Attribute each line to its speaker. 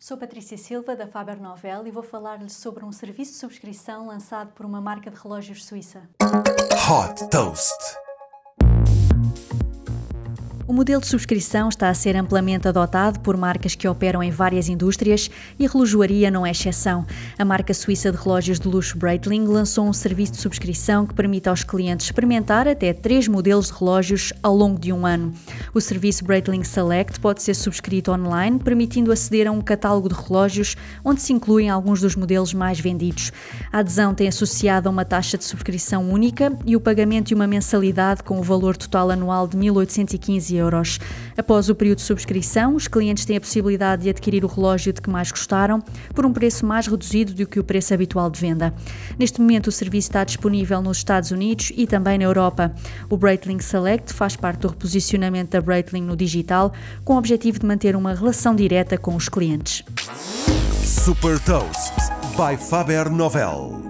Speaker 1: Sou Patrícia Silva, da Faber Novel, e vou falar-lhe sobre um serviço de subscrição lançado por uma marca de relógios suíça. Hot Toast. O modelo de subscrição está a ser amplamente adotado por marcas que operam em várias indústrias e a relojoaria não é exceção. A marca suíça de relógios de luxo Breitling lançou um serviço de subscrição que permite aos clientes experimentar até três modelos de relógios ao longo de um ano. O serviço Breitling Select pode ser subscrito online, permitindo aceder a um catálogo de relógios onde se incluem alguns dos modelos mais vendidos. A adesão tem associado a uma taxa de subscrição única e o pagamento de uma mensalidade com o valor total anual de 1.815 euros. Após o período de subscrição, os clientes têm a possibilidade de adquirir o relógio de que mais gostaram por um preço mais reduzido do que o preço habitual de venda. Neste momento, o serviço está disponível nos Estados Unidos e também na Europa. O Breitling Select faz parte do reposicionamento da Breitling no digital, com o objetivo de manter uma relação direta com os clientes. Super Toast by Faber Novel.